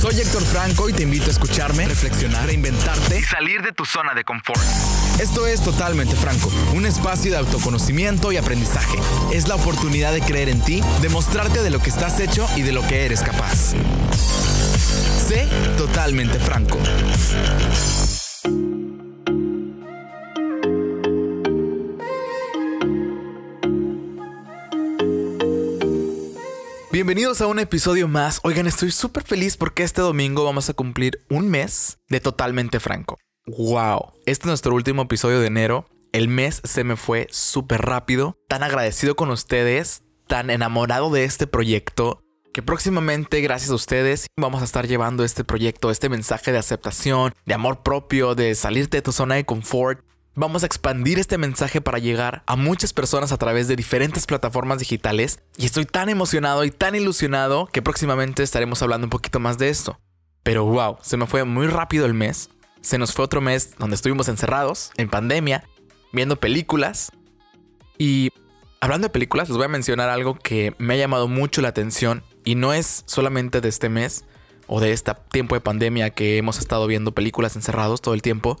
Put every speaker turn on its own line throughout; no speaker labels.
Soy Héctor Franco y te invito a escucharme, reflexionar, reinventarte y salir de tu zona de confort. Esto es Totalmente Franco, un espacio de autoconocimiento y aprendizaje. Es la oportunidad de creer en ti, demostrarte de lo que estás hecho y de lo que eres capaz. Sé totalmente franco. Bienvenidos a un episodio más. Oigan, estoy súper feliz porque este domingo vamos a cumplir un mes de Totalmente Franco. ¡Wow! Este es nuestro último episodio de enero. El mes se me fue súper rápido. Tan agradecido con ustedes, tan enamorado de este proyecto, que próximamente, gracias a ustedes, vamos a estar llevando este proyecto, este mensaje de aceptación, de amor propio, de salirte de tu zona de confort Vamos a expandir este mensaje para llegar a muchas personas a través de diferentes plataformas digitales y estoy tan emocionado y tan ilusionado que próximamente estaremos hablando un poquito más de esto. Pero wow, se me fue muy rápido el mes. Se nos fue otro mes donde estuvimos encerrados, en pandemia, viendo películas. Y hablando de películas, les voy a mencionar algo que me ha llamado mucho la atención y no es solamente de este mes o de este tiempo de pandemia que hemos estado viendo películas encerrados todo el tiempo,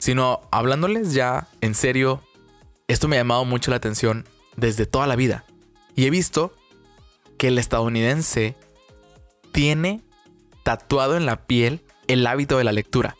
sino hablándoles ya en serio, esto me ha llamado mucho la atención desde toda la vida. Y he visto que el estadounidense tiene tatuado en la piel el hábito de la lectura,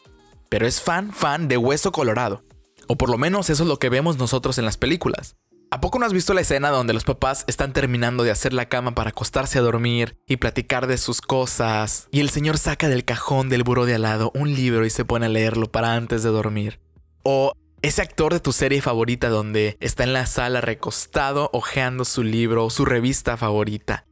pero es fan, fan de Hueso Colorado. O por lo menos eso es lo que vemos nosotros en las películas. ¿A poco no has visto la escena donde los papás están terminando de hacer la cama para acostarse a dormir y platicar de sus cosas? Y el señor saca del cajón del buró de al lado un libro y se pone a leerlo para antes de dormir. O ese actor de tu serie favorita donde está en la sala recostado hojeando su libro o su revista favorita.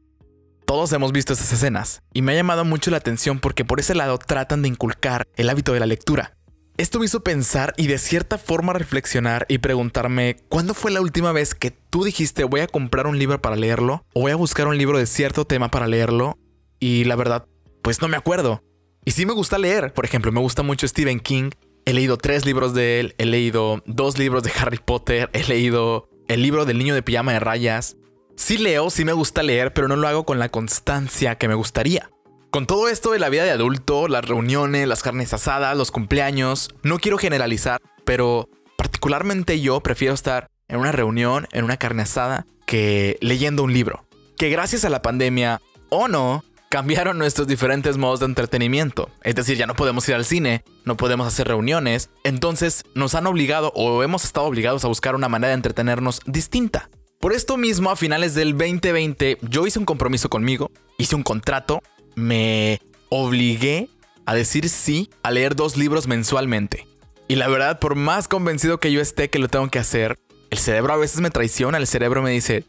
Todos hemos visto esas escenas y me ha llamado mucho la atención porque por ese lado tratan de inculcar el hábito de la lectura. Esto me hizo pensar y de cierta forma reflexionar y preguntarme cuándo fue la última vez que tú dijiste voy a comprar un libro para leerlo o voy a buscar un libro de cierto tema para leerlo y la verdad, pues no me acuerdo. Y sí me gusta leer, por ejemplo, me gusta mucho Stephen King, he leído tres libros de él, he leído dos libros de Harry Potter, he leído el libro del niño de pijama de rayas. Sí leo, sí me gusta leer, pero no lo hago con la constancia que me gustaría. Con todo esto de la vida de adulto, las reuniones, las carnes asadas, los cumpleaños, no quiero generalizar, pero particularmente yo prefiero estar en una reunión, en una carne asada, que leyendo un libro. Que gracias a la pandemia, o no, cambiaron nuestros diferentes modos de entretenimiento. Es decir, ya no podemos ir al cine, no podemos hacer reuniones, entonces nos han obligado o hemos estado obligados a buscar una manera de entretenernos distinta. Por esto mismo, a finales del 2020, yo hice un compromiso conmigo, hice un contrato me obligué a decir sí a leer dos libros mensualmente. Y la verdad, por más convencido que yo esté que lo tengo que hacer, el cerebro a veces me traiciona, el cerebro me dice,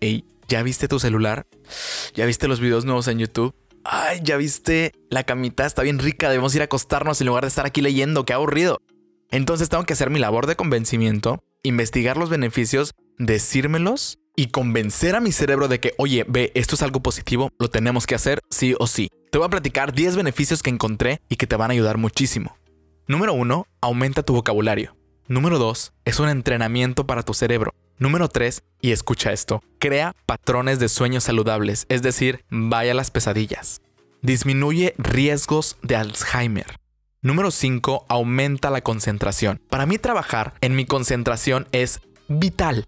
hey, ¿ya viste tu celular? ¿Ya viste los videos nuevos en YouTube? Ay, ya viste, la camita está bien rica, debemos ir a acostarnos en lugar de estar aquí leyendo, qué aburrido. Entonces tengo que hacer mi labor de convencimiento, investigar los beneficios, decírmelos y convencer a mi cerebro de que, oye, ve, esto es algo positivo, lo tenemos que hacer sí o sí. Te voy a platicar 10 beneficios que encontré y que te van a ayudar muchísimo. Número 1, aumenta tu vocabulario. Número 2, es un entrenamiento para tu cerebro. Número 3, y escucha esto, crea patrones de sueños saludables, es decir, vaya a las pesadillas. Disminuye riesgos de Alzheimer. Número 5, aumenta la concentración. Para mí trabajar en mi concentración es vital.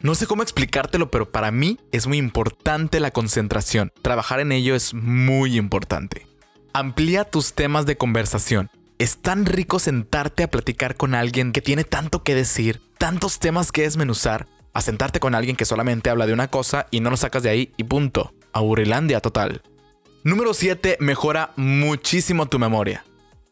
No sé cómo explicártelo, pero para mí es muy importante la concentración. Trabajar en ello es muy importante. Amplía tus temas de conversación. Es tan rico sentarte a platicar con alguien que tiene tanto que decir, tantos temas que desmenuzar, a sentarte con alguien que solamente habla de una cosa y no lo sacas de ahí y punto. Aburrilandia total. Número 7. Mejora muchísimo tu memoria.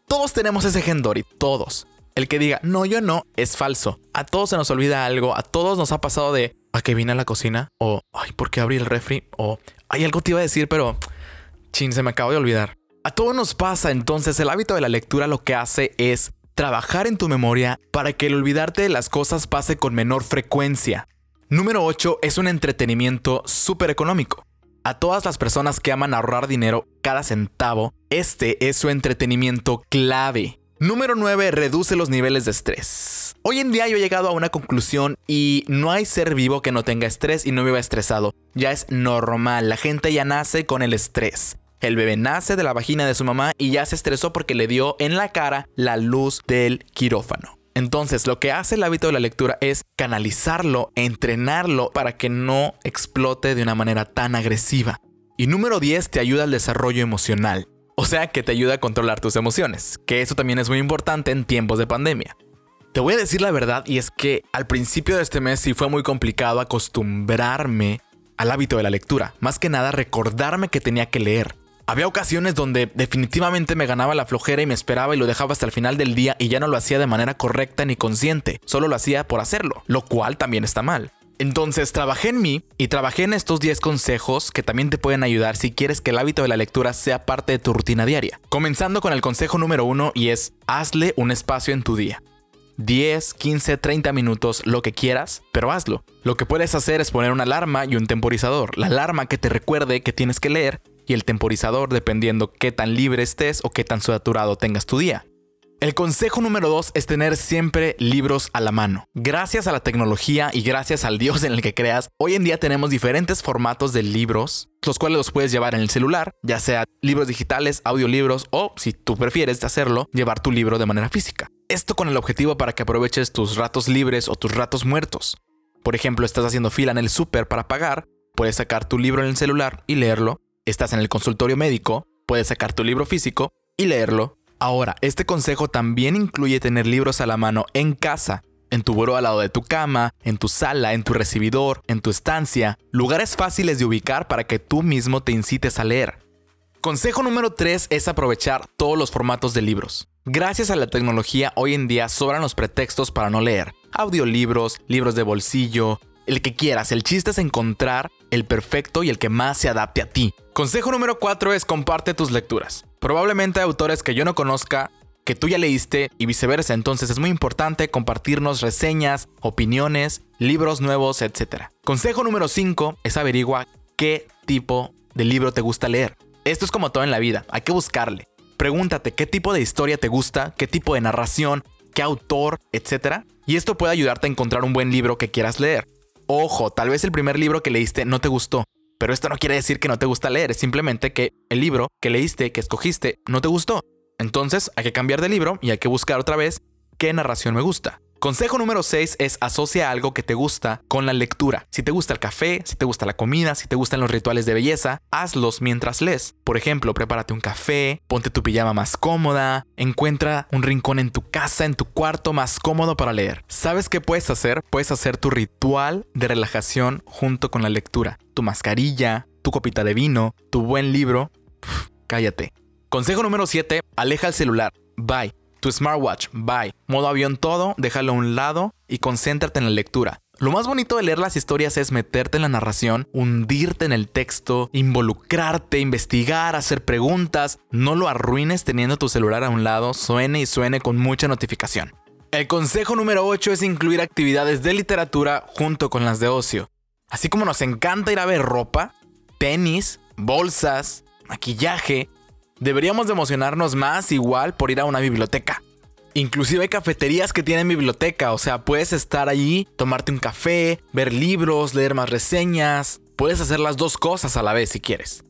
Todos tenemos ese Gendori, todos. El que diga, no, yo no, es falso. A todos se nos olvida algo, a todos nos ha pasado de, ¿a qué vine a la cocina? O, ay, ¿por qué abrí el refri? O, hay algo te iba a decir, pero, chin, se me acabó de olvidar. A todos nos pasa, entonces el hábito de la lectura lo que hace es trabajar en tu memoria para que el olvidarte de las cosas pase con menor frecuencia. Número 8 es un entretenimiento súper económico. A todas las personas que aman ahorrar dinero cada centavo, este es su entretenimiento clave. Número 9. Reduce los niveles de estrés. Hoy en día yo he llegado a una conclusión y no hay ser vivo que no tenga estrés y no viva estresado. Ya es normal, la gente ya nace con el estrés. el bebé nace de la vagina de su mamá y ya se estresó porque le dio en la cara la luz del quirófano. Entonces, lo que hace el hábito de la lectura es canalizarlo, entrenarlo para que no explote de una manera tan agresiva. Y número 10 te ayuda al desarrollo emocional. O sea, que te ayuda a controlar tus emociones, que eso también es muy importante en tiempos de pandemia. Te voy a decir la verdad y es que al principio de este mes sí fue muy complicado acostumbrarme al hábito de la lectura, más que nada recordarme que tenía que leer. Había ocasiones donde definitivamente me ganaba la flojera y me esperaba y lo dejaba hasta el final del día y ya no lo hacía de manera correcta ni consciente, solo lo hacía por hacerlo, lo cual también está mal. Entonces trabajé en mí y trabajé en estos 10 consejos que también te pueden ayudar si quieres que el hábito de la lectura sea parte de tu rutina diaria. Comenzando con el consejo número 1 y es hazle un espacio en tu día. 10, 15, 30 minutos, lo que quieras, pero hazlo. Lo que puedes hacer es poner una alarma y un temporizador. La alarma que te recuerde que tienes que leer y el temporizador dependiendo qué tan libre estés o qué tan saturado tengas tu día. El consejo número 2 es tener siempre libros a la mano. Gracias a la tecnología y gracias al Dios en el que creas, hoy en día tenemos diferentes formatos de libros, los cuales los puedes llevar en el celular, ya sea libros digitales, audiolibros o, si tú prefieres hacerlo, llevar tu libro de manera física. Esto con el objetivo para que aproveches tus ratos libres o tus ratos muertos. Por ejemplo, estás haciendo fila en el súper para pagar, puedes sacar tu libro en el celular y leerlo. Estás en el consultorio médico, puedes sacar tu libro físico y leerlo Ahora, este consejo también incluye tener libros a la mano en casa, en tu buró al lado de tu cama, en tu sala, en tu recibidor, en tu estancia, lugares fáciles de ubicar para que tú mismo te incites a leer. Consejo número 3 es aprovechar todos los formatos de libros. Gracias a la tecnología hoy en día sobran los pretextos para no leer. Audiolibros, libros de bolsillo, el que quieras. El chiste es encontrar el perfecto y el que más se adapte a ti. Consejo número 4 es comparte tus lecturas. Probablemente hay autores que yo no conozca que tú ya leíste y viceversa, entonces es muy importante compartirnos reseñas, opiniones, libros nuevos, etc. Consejo número 5 es averigua qué tipo de libro te gusta leer. Esto es como todo en la vida, hay que buscarle. Pregúntate qué tipo de historia te gusta, qué tipo de narración, qué autor, etc. Y esto puede ayudarte a encontrar un buen libro que quieras leer. Ojo, tal vez el primer libro que leíste no te gustó, pero esto no quiere decir que no te gusta leer, es simplemente que el libro que leíste, que escogiste, no te gustó. Entonces hay que cambiar de libro y hay que buscar otra vez qué narración me gusta. Consejo número 6 es asocia algo que te gusta con la lectura. Si te gusta el café, si te gusta la comida, si te gustan los rituales de belleza, hazlos mientras lees. Por ejemplo, prepárate un café, ponte tu pijama más cómoda, encuentra un rincón en tu casa, en tu cuarto más cómodo para leer. ¿Sabes qué puedes hacer? Puedes hacer tu ritual de relajación junto con la lectura. Tu mascarilla, tu copita de vino, tu buen libro. cállate. Consejo número 7, aleja el celular. Bye. Tu smartwatch, bye. Modo avión todo, déjalo a un lado y concéntrate en la lectura. Lo más bonito de leer las historias es meterte en la narración, hundirte en el texto, involucrarte, investigar, hacer preguntas. No lo arruines teniendo tu celular a un lado, suene y suene con mucha notificación. El consejo número 8 es incluir actividades de literatura junto con las de ocio. Así como nos encanta ir a ver ropa, tenis, bolsas, maquillaje, Deberíamos de emocionarnos más igual por ir a una biblioteca. Inclusive hay cafeterías que tienen biblioteca, o sea, puedes estar allí, tomarte un café, ver libros, leer más reseñas, puedes hacer las dos cosas a la vez si quieres.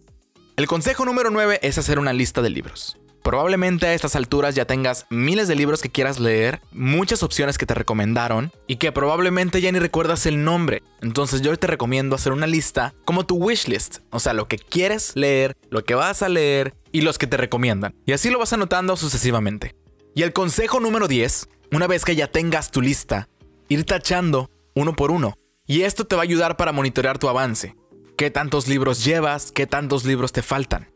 El consejo número 9 es hacer una lista de libros. Probablemente a estas alturas ya tengas miles de libros que quieras leer, muchas opciones que te recomendaron y que probablemente ya ni recuerdas el nombre. Entonces yo te recomiendo hacer una lista como tu wishlist, o sea, lo que quieres leer, lo que vas a leer y los que te recomiendan. Y así lo vas anotando sucesivamente. Y el consejo número 10, una vez que ya tengas tu lista, ir tachando uno por uno. Y esto te va a ayudar para monitorear tu avance. ¿Qué tantos libros llevas? ¿Qué tantos libros te faltan?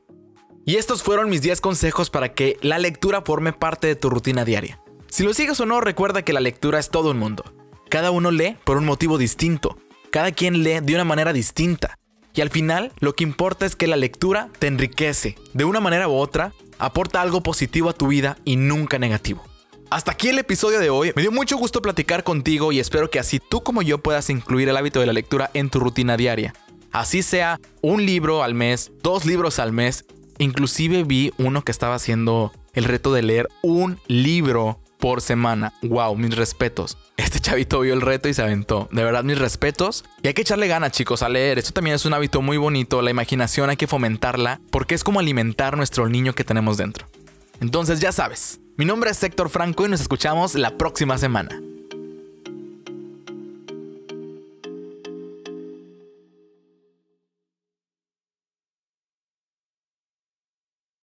Y estos fueron mis 10 consejos para que la lectura forme parte de tu rutina diaria. Si lo sigues o no, recuerda que la lectura es todo un mundo. Cada uno lee por un motivo distinto. Cada quien lee de una manera distinta. Y al final, lo que importa es que la lectura te enriquece. De una manera u otra, aporta algo positivo a tu vida y nunca negativo. Hasta aquí el episodio de hoy. Me dio mucho gusto platicar contigo y espero que así tú como yo puedas incluir el hábito de la lectura en tu rutina diaria. Así sea un libro al mes, dos libros al mes Inclusive vi uno que estaba haciendo el reto de leer un libro por semana. Wow, mis respetos. Este chavito vio el reto y se aventó. De verdad, mis respetos. Y hay que echarle ganas, chicos, a leer. Esto también es un hábito muy bonito. La imaginación hay que fomentarla porque es como alimentar nuestro niño que tenemos dentro. Entonces ya sabes, mi nombre es Héctor Franco y nos escuchamos la próxima semana.